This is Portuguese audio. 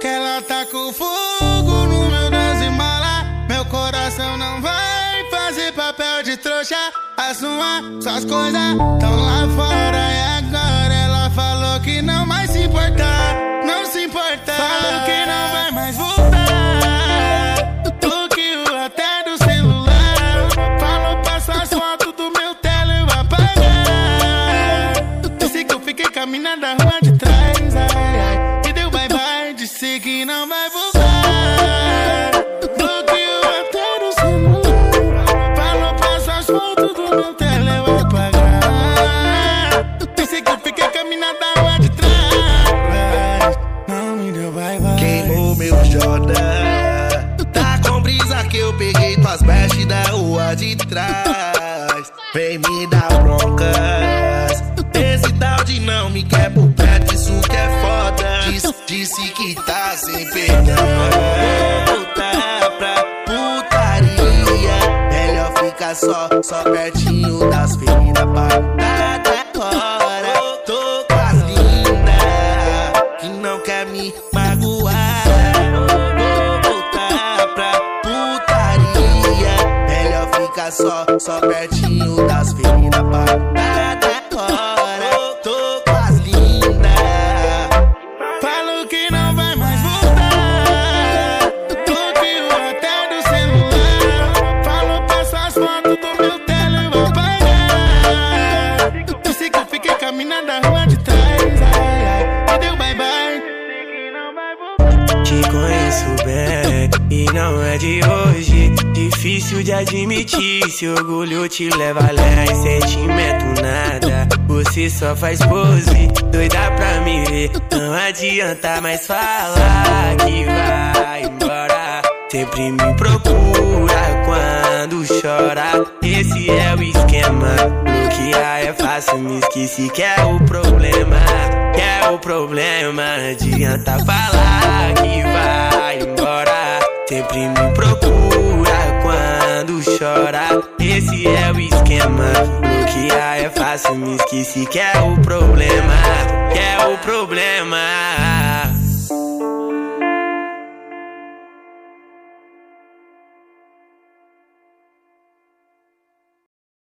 Que ela tá com fogo no meu desembalar. Meu coração não vai fazer papel de trouxa. Assuma suas coisas tão lá fora. E agora ela falou que não mais se importar. Não se importar. Falou que não vai mais voltar. Bloqueou até do celular. Falou passar as fotos do meu tele apagar. Disse que eu fiquei caminhando a rua de Disse que não vai voltar. Bloqueou até do celular. Falou passar as fotos do meu tele eu apagar. Disse que eu fiquei caminhando da rua de trás. Não me deu bye bye. Queimou meu Jordan. Tá com brisa que eu peguei tuas bestes da rua de trás. Vem me dar broncas. Esse tal de não me quer por Disse, que tá sem perdão. Voltar pra putaria. Melhor ficar só, só pertinho das feridas paradas agora. Tô com as lindas que não quer me magoar. Voltar pra putaria. Melhor ficar só, só pertinho das feridas Te conheço bem e não é de hoje. Difícil de admitir, se orgulho te leva além. Sentimento nada, você só faz pose. Doida pra me ver, não adianta mais falar que vai embora. Sempre me procura quando chora. Esse é o esquema. Bloquear é fácil, me esqueci que é o problema. O problema. Adianta falar que vai embora. Sempre me procura quando chora. Esse é o esquema. Bloquear é fácil, me esqueci que é o problema. Que é o problema.